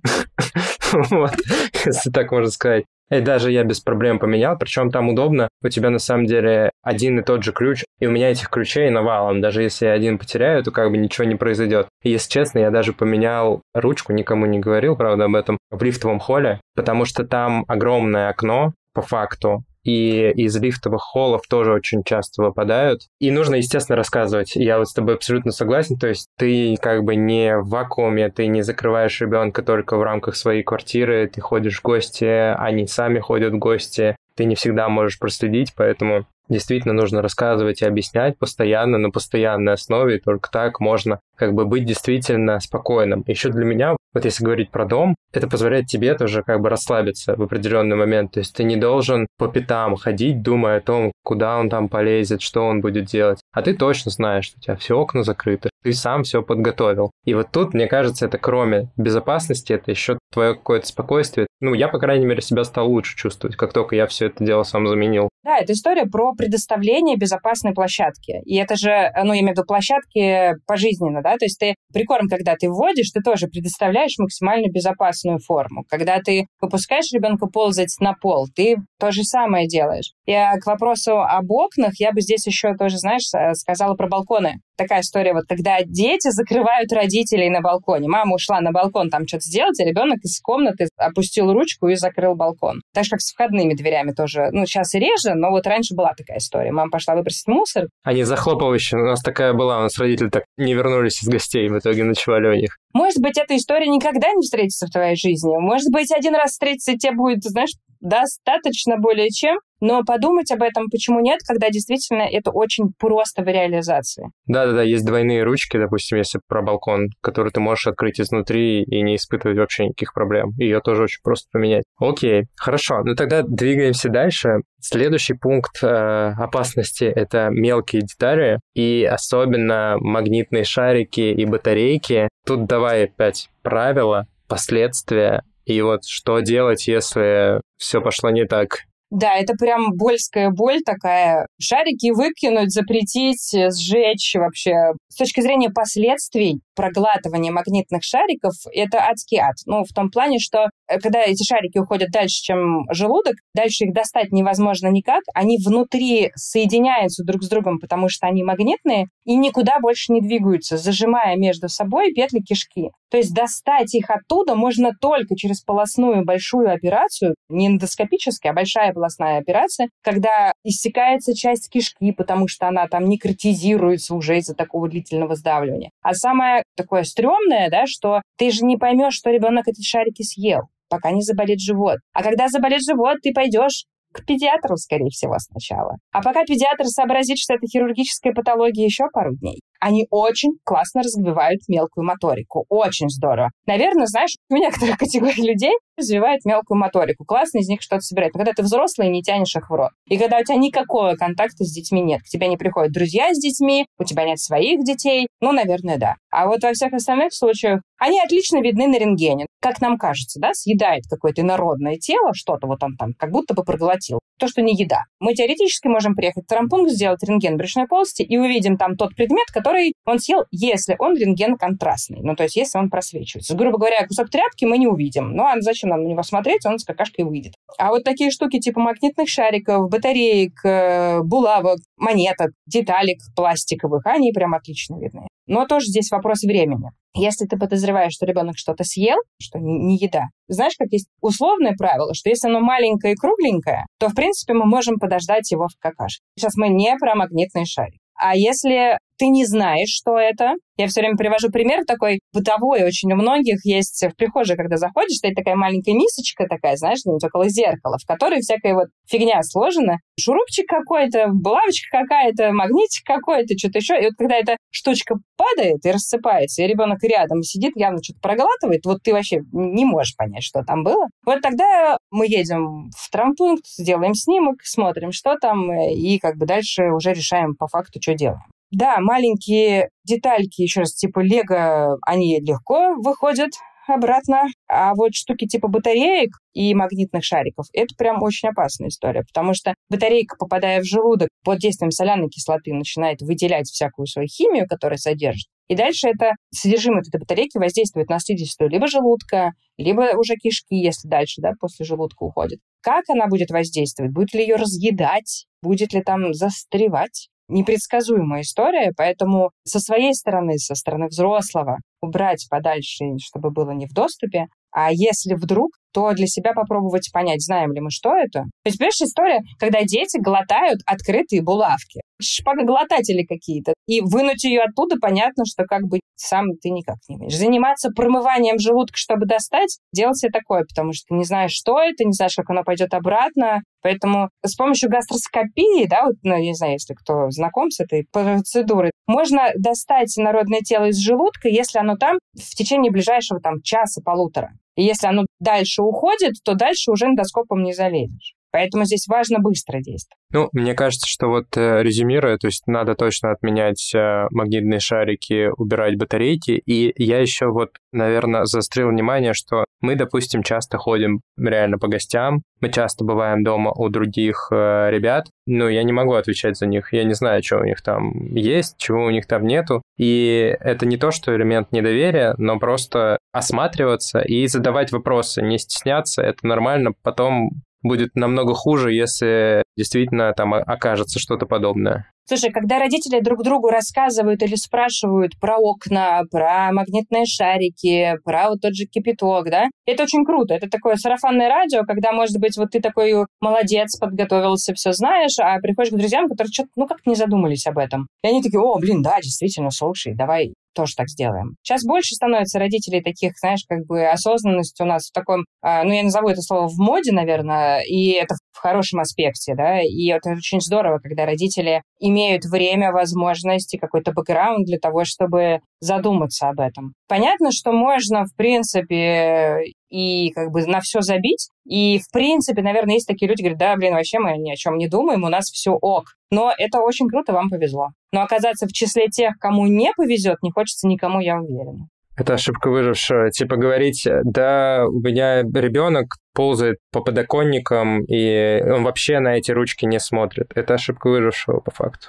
если так можно сказать. И даже я без проблем поменял, причем там удобно, у тебя на самом деле один и тот же ключ, и у меня этих ключей навалом, даже если я один потеряю, то как бы ничего не произойдет. И если честно, я даже поменял ручку, никому не говорил, правда, об этом, в лифтовом холле, потому что там огромное окно, по факту, и из лифтовых холлов тоже очень часто выпадают. И нужно, естественно, рассказывать. Я вот с тобой абсолютно согласен. То есть ты как бы не в вакууме, ты не закрываешь ребенка только в рамках своей квартиры, ты ходишь в гости, они сами ходят в гости. Ты не всегда можешь проследить, поэтому действительно нужно рассказывать и объяснять постоянно, на постоянной основе, только так можно как бы быть действительно спокойным. Еще для меня, вот если говорить про дом, это позволяет тебе тоже как бы расслабиться в определенный момент. То есть ты не должен по пятам ходить, думая о том, куда он там полезет, что он будет делать. А ты точно знаешь, что у тебя все окна закрыты, ты сам все подготовил. И вот тут, мне кажется, это кроме безопасности, это еще твое какое-то спокойствие. Ну, я, по крайней мере, себя стал лучше чувствовать, как только я все это дело сам заменил. Да, это история про предоставление безопасной площадки. И это же, ну, я имею в виду площадки пожизненно, да, то есть ты прикорм, когда ты вводишь, ты тоже предоставляешь максимально безопасную форму. Когда ты выпускаешь ребенка ползать на пол, ты то же самое делаешь. И к вопросу об окнах я бы здесь еще тоже, знаешь, сказала про балконы такая история, вот когда дети закрывают родителей на балконе. Мама ушла на балкон там что-то сделать, а ребенок из комнаты опустил ручку и закрыл балкон. Так же, как с входными дверями тоже. Ну, сейчас и реже, но вот раньше была такая история. Мама пошла выбросить мусор. Они захлопывающие. У нас такая была, у нас родители так не вернулись из гостей, в итоге ночевали у них. Может быть, эта история никогда не встретится в твоей жизни. Может быть, один раз встретиться, тебе будет, знаешь, достаточно более чем, но подумать об этом, почему нет, когда действительно это очень просто в реализации. Да-да-да, есть двойные ручки, допустим, если про балкон, который ты можешь открыть изнутри и не испытывать вообще никаких проблем. Ее тоже очень просто поменять. Окей, хорошо. Ну тогда двигаемся дальше. Следующий пункт э, опасности — это мелкие детали, и особенно магнитные шарики и батарейки. Тут давай опять правила, последствия, и вот что делать, если все пошло не так. Да, это прям больская боль такая. Шарики выкинуть, запретить, сжечь вообще. С точки зрения последствий проглатывания магнитных шариков, это адский ад. Ну, в том плане, что э, когда эти шарики уходят дальше, чем желудок, дальше их достать невозможно никак. Они внутри соединяются друг с другом, потому что они магнитные, и никуда больше не двигаются, зажимая между собой петли кишки. То есть достать их оттуда можно только через полостную большую операцию, не эндоскопическая, а большая полостная операция, когда иссякается часть кишки, потому что она там некротизируется уже из-за такого длительного сдавливания. А самое такое стрёмное, да, что ты же не поймешь, что ребенок эти шарики съел пока не заболит живот. А когда заболит живот, ты пойдешь к педиатру, скорее всего, сначала. А пока педиатр сообразит, что это хирургическая патология еще пару дней. Они очень классно развивают мелкую моторику. Очень здорово. Наверное, знаешь, у некоторых категорий людей развивают мелкую моторику. Классно из них что-то собирать. Но когда ты взрослый, не тянешь их в рот. И когда у тебя никакого контакта с детьми нет, к тебе не приходят друзья с детьми, у тебя нет своих детей, ну, наверное, да. А вот во всех остальных случаях они отлично видны на рентгене. Как нам кажется, да, съедает какое-то инородное тело, что-то вот он там как будто бы проглотил. То, что не еда. Мы теоретически можем приехать в травмпункт, сделать рентген брюшной полости и увидим там тот предмет, который он съел, если он рентген контрастный. Ну, то есть, если он просвечивается. Грубо говоря, кусок тряпки мы не увидим. Ну, а зачем нам на него смотреть? Он с какашкой выйдет. А вот такие штуки типа магнитных шариков, батареек, э, булавок, монеток, деталек пластиковых, они прям отлично видны. Но тоже здесь вопрос времени. Если ты подозреваешь, что ребенок что-то съел, что не еда, знаешь, как есть условное правило, что если оно маленькое и кругленькое, то, в принципе, мы можем подождать его в какашке. Сейчас мы не про магнитный шарик. А если ты не знаешь, что это, я все время привожу пример такой бытовой, очень у многих есть в прихожей, когда заходишь, стоит такая маленькая мисочка такая, знаешь, где-нибудь около зеркала, в которой всякая вот фигня сложена. Шурупчик какой-то, булавочка какая-то, магнитик какой-то, что-то еще. И вот когда эта штучка падает и рассыпается, и ребенок рядом сидит, явно что-то проглатывает, вот ты вообще не можешь понять, что там было. Вот тогда мы едем в травмпункт, делаем снимок, смотрим, что там, и как бы дальше уже решаем по факту, что делаем. Да, маленькие детальки, еще раз, типа лего, они легко выходят обратно. А вот штуки типа батареек и магнитных шариков, это прям очень опасная история, потому что батарейка, попадая в желудок, под действием соляной кислоты начинает выделять всякую свою химию, которая содержит. И дальше это содержимое этой батарейки воздействует на слизистую либо желудка, либо уже кишки, если дальше, да, после желудка уходит. Как она будет воздействовать? Будет ли ее разъедать? Будет ли там застревать? Непредсказуемая история, поэтому со своей стороны, со стороны взрослого, убрать подальше, чтобы было не в доступе, а если вдруг, то для себя попробовать понять, знаем ли мы, что это. То есть, история, когда дети глотают открытые булавки. Шпагоглотатели какие-то. И вынуть ее оттуда, понятно, что как бы сам ты никак не умеешь. Заниматься промыванием желудка, чтобы достать, делать себе такое, потому что не знаешь, что это, не знаешь, как оно пойдет обратно. Поэтому с помощью гастроскопии, да, вот, ну, не знаю, если кто знаком с этой процедурой, можно достать народное тело из желудка, если оно там в течение ближайшего там часа-полутора. И если оно дальше уходит, то дальше уже эндоскопом не залезешь. Поэтому здесь важно быстро действовать. Ну, мне кажется, что вот э, резюмируя, то есть надо точно отменять э, магнитные шарики, убирать батарейки. И я еще вот, наверное, заострил внимание, что мы, допустим, часто ходим реально по гостям, мы часто бываем дома у других э, ребят, но я не могу отвечать за них, я не знаю, что у них там есть, чего у них там нету. И это не то, что элемент недоверия, но просто осматриваться и задавать вопросы, не стесняться, это нормально. Потом будет намного хуже, если действительно там окажется что-то подобное. Слушай, когда родители друг другу рассказывают или спрашивают про окна, про магнитные шарики, про вот тот же кипяток, да, это очень круто. Это такое сарафанное радио, когда, может быть, вот ты такой молодец, подготовился, все знаешь, а приходишь к друзьям, которые что-то, ну, как-то не задумались об этом. И они такие, о, блин, да, действительно, слушай, давай тоже так сделаем. Сейчас больше становится родителей таких, знаешь, как бы осознанность у нас в таком, а, ну, я назову это слово в моде, наверное, и это в хорошем аспекте, да, и это очень здорово, когда родители имеют время, возможности, какой-то бэкграунд для того, чтобы задуматься об этом. Понятно, что можно, в принципе, и как бы на все забить. И, в принципе, наверное, есть такие люди, говорят, да, блин, вообще мы ни о чем не думаем, у нас все ок. Но это очень круто, вам повезло. Но оказаться в числе тех, кому не повезет, не хочется никому, я уверена. Это ошибка выжившего. Типа говорить, да, у меня ребенок ползает по подоконникам, и он вообще на эти ручки не смотрит. Это ошибка выжившего по факту.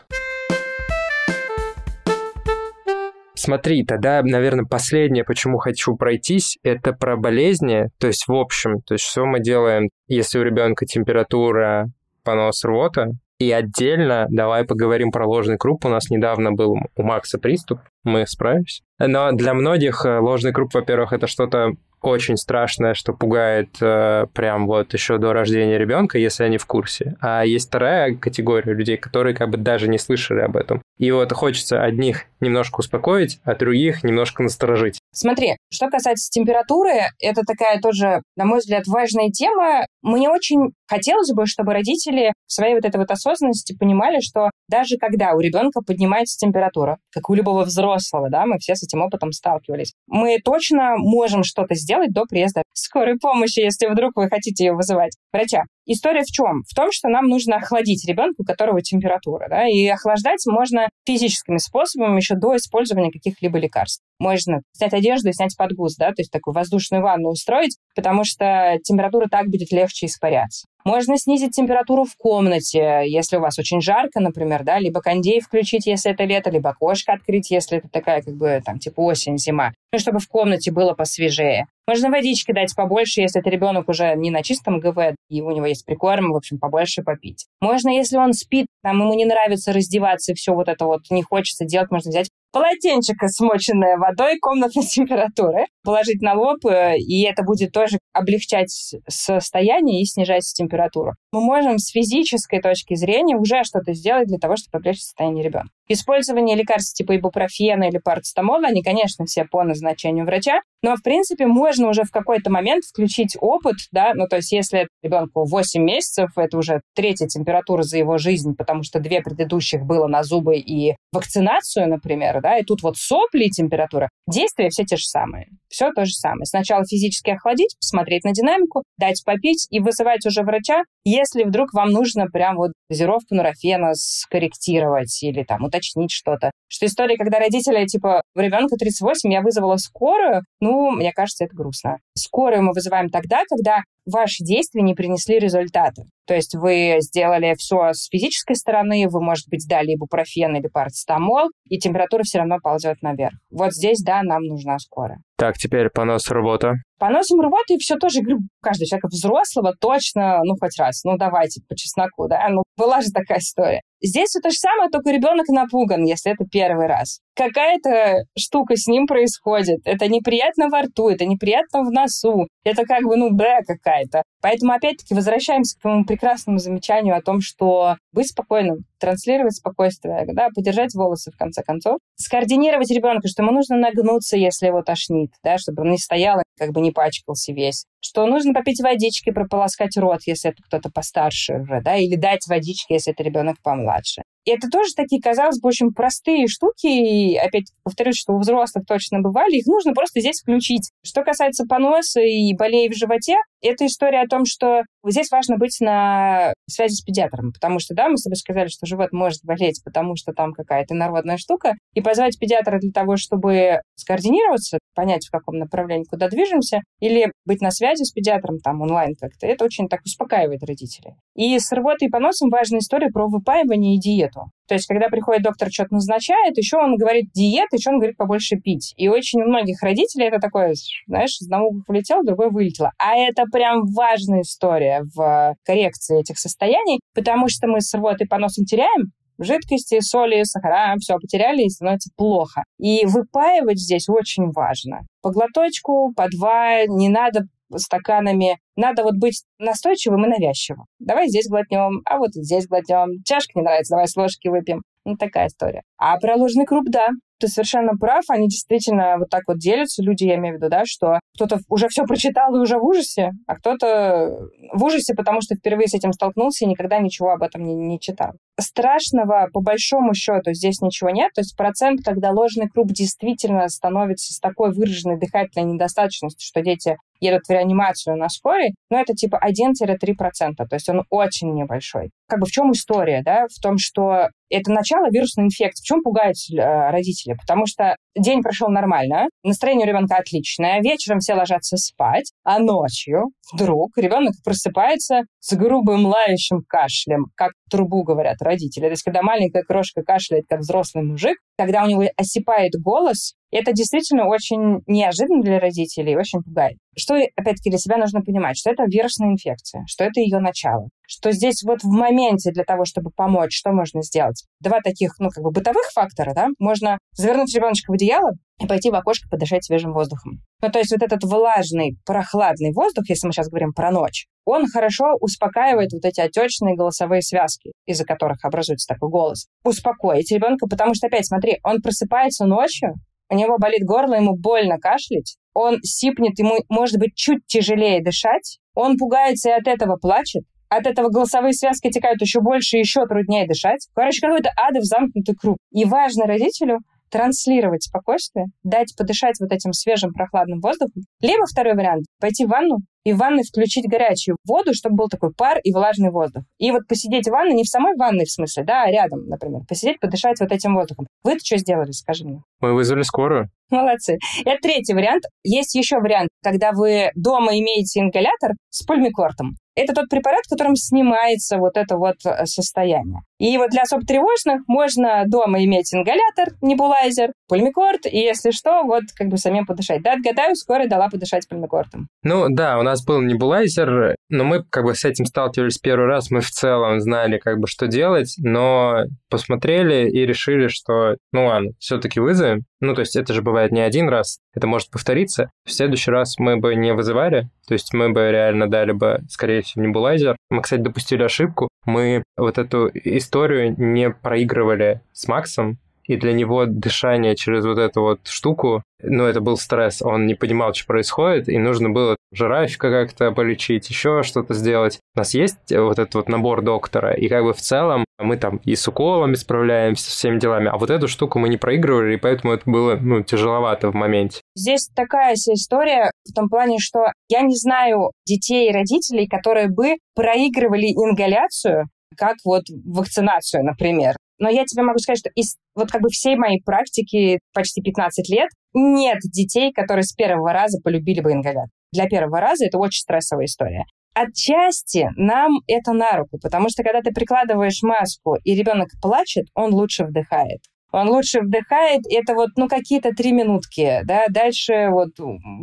Смотри, тогда, наверное, последнее, почему хочу пройтись, это про болезни, то есть в общем, то есть что мы делаем, если у ребенка температура, понос, рвота, и отдельно давай поговорим про ложный круп. У нас недавно был у Макса приступ, мы справимся. Но для многих э, ложный круп, во-первых, это что-то очень страшное, что пугает э, прям вот еще до рождения ребенка, если они в курсе. А есть вторая категория людей, которые как бы даже не слышали об этом. И вот хочется одних немножко успокоить, а других немножко насторожить. Смотри, что касается температуры, это такая тоже, на мой взгляд, важная тема. Мне очень хотелось бы, чтобы родители в своей вот этой вот осознанности понимали, что даже когда у ребенка поднимается температура, как у любого взрослого, да, мы все с этим опытом сталкивались, мы точно можем что-то сделать до приезда скорой помощи, если вдруг вы хотите ее вызывать врача. История в чем? В том, что нам нужно охладить ребенка, у которого температура, да, и охлаждать можно физическими способами еще до использования каких-либо лекарств. Можно снять одежду и снять подгуз, да, то есть такую воздушную ванну устроить, потому что температура так будет легче испаряться. Можно снизить температуру в комнате, если у вас очень жарко, например, да, либо кондей включить, если это лето, либо окошко открыть, если это такая, как бы, там, типа осень, зима. Ну, чтобы в комнате было посвежее. Можно водички дать побольше, если это ребенок уже не на чистом ГВ, и у него есть прикорм, в общем, побольше попить. Можно, если он спит, там ему не нравится раздеваться, и все вот это вот не хочется делать, можно взять полотенчика, смоченное водой комнатной температуры, положить на лоб, э, и это будет тоже облегчать состояние и снижать температуру. Мы можем с физической точки зрения уже что-то сделать для того, чтобы облегчить состояние ребенка. Использование лекарств типа ибупрофена или парацетамола, они, конечно, все по назначению врача, но, в принципе, можно уже в какой-то момент включить опыт, да, ну, то есть если ребенку 8 месяцев, это уже третья температура за его жизнь, потому что две предыдущих было на зубы и вакцинацию, например, да, и тут вот сопли и температура, действия все те же самые. Все то же самое. Сначала физически охладить, посмотреть на динамику, дать попить и вызывать уже врача, если вдруг вам нужно прям вот дозировку нурофена скорректировать или там уточнить что-то. Что история, когда родители, типа, у ребенка 38, я вызвала скорую, ну, мне кажется, это грустно. Скорую мы вызываем тогда, когда ваши действия не принесли результаты. То есть вы сделали все с физической стороны, вы, может быть, дали ибупрофен или парацетамол, и температура все равно ползет наверх. Вот здесь, да, нам нужна скорая. Так, теперь понос рвота. Поносим рвоту, и все тоже, говорю, каждый человек взрослого точно, ну, хоть раз, ну, давайте по чесноку, да, ну, была же такая история. Здесь все то же самое, только ребенок напуган, если это первый раз. Какая-то штука с ним происходит. Это неприятно во рту, это неприятно в носу. Это как бы, ну, б какая-то. Поэтому, опять-таки, возвращаемся к твоему прекрасному замечанию о том, что быть спокойным, транслировать спокойствие, да, подержать волосы, в конце концов. Скоординировать ребенка, что ему нужно нагнуться, если его тошнит, да, чтобы он не стоял как бы не пачкался весь что нужно попить водички, прополоскать рот, если это кто-то постарше уже, да, или дать водички, если это ребенок помладше. И это тоже такие, казалось бы, очень простые штуки. И опять повторюсь, что у взрослых точно бывали. Их нужно просто здесь включить. Что касается поноса и болей в животе, это история о том, что здесь важно быть на связи с педиатром. Потому что, да, мы с тобой сказали, что живот может болеть, потому что там какая-то народная штука. И позвать педиатра для того, чтобы скоординироваться, понять, в каком направлении, куда движемся, или быть на связи с педиатром там онлайн как-то, это очень так успокаивает родителей. И с рвотой и поносом важная история про выпаивание и диету диету. То есть, когда приходит доктор, что-то назначает, еще он говорит диет, еще он говорит побольше пить. И очень у многих родителей это такое, знаешь, из одного влетело, другой вылетело. А это прям важная история в коррекции этих состояний, потому что мы с рвотой и поносом теряем жидкости, соли, сахара, все потеряли и становится плохо. И выпаивать здесь очень важно. По глоточку, по два, не надо стаканами. Надо вот быть настойчивым и навязчивым. Давай здесь глотнем, а вот здесь глотнем. Чашка не нравится, давай с ложки выпьем. Ну, такая история. А про ложный круп, да, ты совершенно прав, они действительно вот так вот делятся, люди, я имею в виду, да, что кто-то уже все прочитал и уже в ужасе, а кто-то в ужасе, потому что впервые с этим столкнулся и никогда ничего об этом не, не читал. Страшного, по большому счету, здесь ничего нет. То есть процент, когда ложный круп действительно становится с такой выраженной дыхательной недостаточностью, что дети едут в реанимацию на скорой, но ну, это типа 1-3%, то есть он очень небольшой. Как бы в чем история, да? В том, что это начало вирусной инфекции. В чем пугают э, родители? Родители, потому что день прошел нормально, настроение у ребенка отличное, вечером все ложатся спать, а ночью вдруг ребенок просыпается с грубым лающим кашлем, как трубу говорят родители. То есть, когда маленькая крошка кашляет, как взрослый мужик, когда у него осипает голос, это действительно очень неожиданно для родителей и очень пугает. Что, опять-таки, для себя нужно понимать, что это вирусная инфекция, что это ее начало, что здесь вот в моменте для того, чтобы помочь, что можно сделать? Два таких, ну, как бы бытовых фактора, да, можно завернуть ребеночка в одеяло и пойти в окошко подышать свежим воздухом. Ну, то есть вот этот влажный, прохладный воздух, если мы сейчас говорим про ночь, он хорошо успокаивает вот эти отечные голосовые связки, из-за которых образуется такой голос. Успокоить ребенка, потому что, опять, смотри, он просыпается ночью, у него болит горло, ему больно кашлять, он сипнет, ему может быть чуть тяжелее дышать, он пугается и от этого плачет, от этого голосовые связки текают еще больше, еще труднее дышать. Короче, какой-то адов замкнутый круг. И важно родителю транслировать спокойствие, дать подышать вот этим свежим прохладным воздухом. Либо второй вариант — пойти в ванну и в ванной включить горячую воду, чтобы был такой пар и влажный воздух. И вот посидеть в ванной, не в самой ванной в смысле, да, а рядом, например, посидеть, подышать вот этим воздухом. вы это что сделали, скажи мне? Мы вызвали скорую. Молодцы. Это третий вариант. Есть еще вариант, когда вы дома имеете ингалятор с пульмикортом. Это тот препарат, которым снимается вот это вот э, состояние. И вот для особо тревожных можно дома иметь ингалятор, небулайзер, пульмикорт, и если что, вот как бы самим подышать. Да, отгадаю, скоро дала подышать пульмикортом. Ну да, у нас был небулайзер, но мы как бы с этим сталкивались первый раз, мы в целом знали как бы что делать, но посмотрели и решили, что ну ладно, все-таки вызовем. Ну то есть это же бывает не один раз, это может повториться. В следующий раз мы бы не вызывали, то есть мы бы реально дали бы, скорее всего, небулайзер. Мы, кстати, допустили ошибку. Мы вот эту историю не проигрывали с Максом, и для него дышание через вот эту вот штуку, ну, это был стресс, он не понимал, что происходит, и нужно было жирафика как-то полечить, еще что-то сделать. У нас есть вот этот вот набор доктора, и как бы в целом мы там и с уколами справляемся, с всеми делами, а вот эту штуку мы не проигрывали, и поэтому это было, ну, тяжеловато в моменте. Здесь такая вся история в том плане, что я не знаю детей и родителей, которые бы проигрывали ингаляцию, как вот вакцинацию, например. Но я тебе могу сказать, что из вот как бы всей моей практики почти 15 лет нет детей, которые с первого раза полюбили бы ингалятор. Для первого раза это очень стрессовая история. Отчасти нам это на руку, потому что когда ты прикладываешь маску и ребенок плачет, он лучше вдыхает. Он лучше вдыхает, это вот, ну, какие-то три минутки, да, дальше вот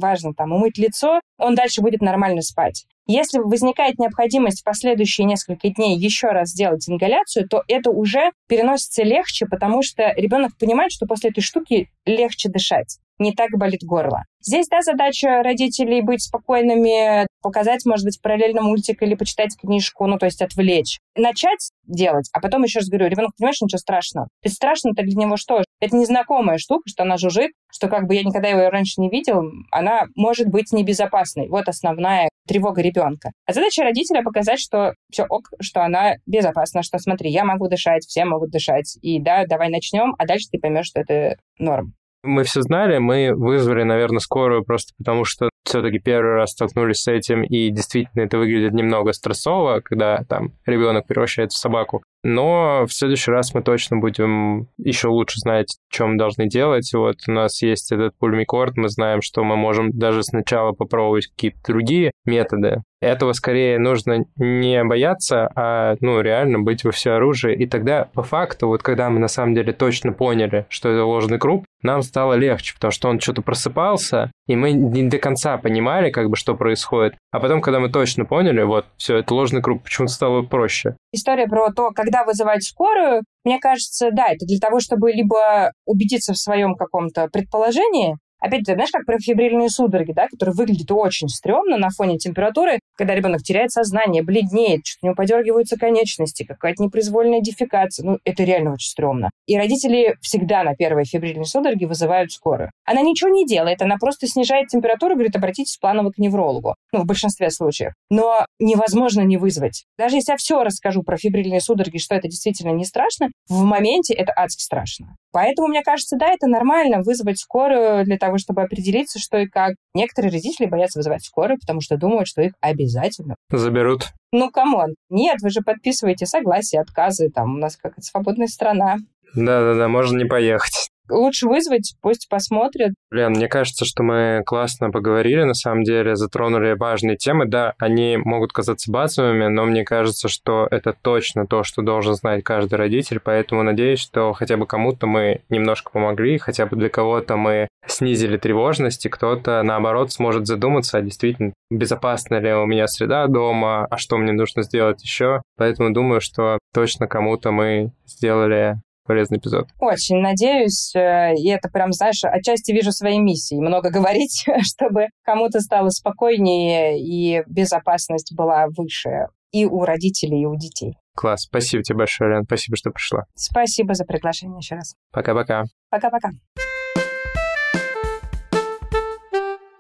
важно там умыть лицо, он дальше будет нормально спать. Если возникает необходимость в последующие несколько дней еще раз сделать ингаляцию, то это уже переносится легче, потому что ребенок понимает, что после этой штуки легче дышать не так болит горло. Здесь, да, задача родителей быть спокойными, показать, может быть, параллельно мультик или почитать книжку, ну, то есть отвлечь. Начать делать, а потом еще раз говорю, ребенок понимаешь, ничего страшного. То есть страшно-то для него что? Это незнакомая штука, что она жужжит, что как бы я никогда его раньше не видел, она может быть небезопасной. Вот основная тревога ребенка. А задача родителя показать, что все ок, что она безопасна, что смотри, я могу дышать, все могут дышать, и да, давай начнем, а дальше ты поймешь, что это норм. Мы все знали, мы вызвали, наверное, скорую просто потому, что все-таки первый раз столкнулись с этим, и действительно это выглядит немного стрессово, когда там ребенок превращается в собаку. Но в следующий раз мы точно будем еще лучше знать, мы должны делать. Вот у нас есть этот пульмикорд, мы знаем, что мы можем даже сначала попробовать какие-то другие методы. Этого скорее нужно не бояться, а ну, реально быть во всеоружии. И тогда, по факту, вот когда мы на самом деле точно поняли, что это ложный круг, нам стало легче, потому что он что-то просыпался, и мы не до конца понимали, как бы, что происходит. А потом, когда мы точно поняли, вот, все, это ложный круг, почему-то стало проще. История про то, когда вызывать скорую, мне кажется, да, это для того, чтобы либо убедиться в своем каком-то предположении, Опять, ты знаешь, как про фибрильные судороги, да, которые выглядят очень стрёмно на фоне температуры, когда ребенок теряет сознание, бледнеет, что у него подергиваются конечности, какая-то непроизвольная дефекация. Ну, это реально очень стрёмно. И родители всегда на первые фибрильные судороги вызывают скорую. Она ничего не делает, она просто снижает температуру, говорит, обратитесь планово к неврологу. Ну, в большинстве случаев. Но невозможно не вызвать. Даже если я все расскажу про фебрильные судороги, что это действительно не страшно, в моменте это адски страшно. Поэтому, мне кажется, да, это нормально вызвать скорую для того, чтобы определиться, что и как. Некоторые родители боятся вызывать скорую, потому что думают, что их обязательно заберут. Ну, come on. Нет, вы же подписываете согласие, отказы. Там у нас как свободная страна. Да-да-да, можно не поехать. Лучше вызвать, пусть посмотрят. Лен, мне кажется, что мы классно поговорили, на самом деле, затронули важные темы. Да, они могут казаться базовыми, но мне кажется, что это точно то, что должен знать каждый родитель, поэтому надеюсь, что хотя бы кому-то мы немножко помогли, хотя бы для кого-то мы снизили тревожность, и кто-то, наоборот, сможет задуматься, а действительно, безопасна ли у меня среда дома, а что мне нужно сделать еще. Поэтому думаю, что точно кому-то мы сделали полезный эпизод. Очень надеюсь, э, и это прям, знаешь, отчасти вижу своей миссией. Много говорить, чтобы кому-то стало спокойнее и безопасность была выше и у родителей, и у детей. Класс. Спасибо тебе большое, Лен. Спасибо, что пришла. Спасибо за приглашение еще раз. Пока-пока. Пока-пока.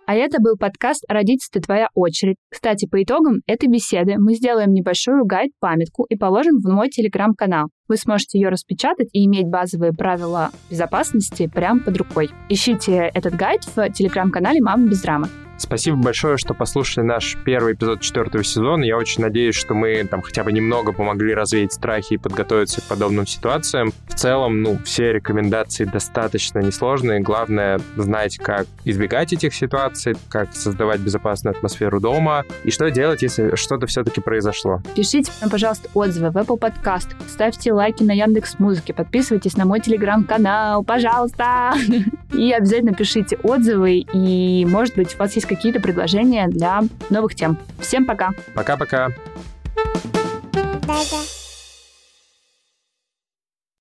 А это был подкаст «Родительство. Твоя очередь». Кстати, по итогам этой беседы мы сделаем небольшую гайд-памятку и положим в мой телеграм-канал. Вы сможете ее распечатать и иметь базовые правила безопасности прямо под рукой. Ищите этот гайд в телеграм-канале «Мама без рамок». Спасибо большое, что послушали наш первый эпизод четвертого сезона. Я очень надеюсь, что мы там хотя бы немного помогли развеять страхи и подготовиться к подобным ситуациям. В целом, ну, все рекомендации достаточно несложные. Главное знать, как избегать этих ситуаций, как создавать безопасную атмосферу дома и что делать, если что-то все-таки произошло. Пишите нам, пожалуйста, отзывы в Apple Podcast, ставьте лайки на Яндекс Музыке, подписывайтесь на мой телеграм-канал, пожалуйста. И обязательно пишите отзывы, и, может быть, у вас есть какие-то предложения для новых тем. Всем пока! Пока-пока! Да-да.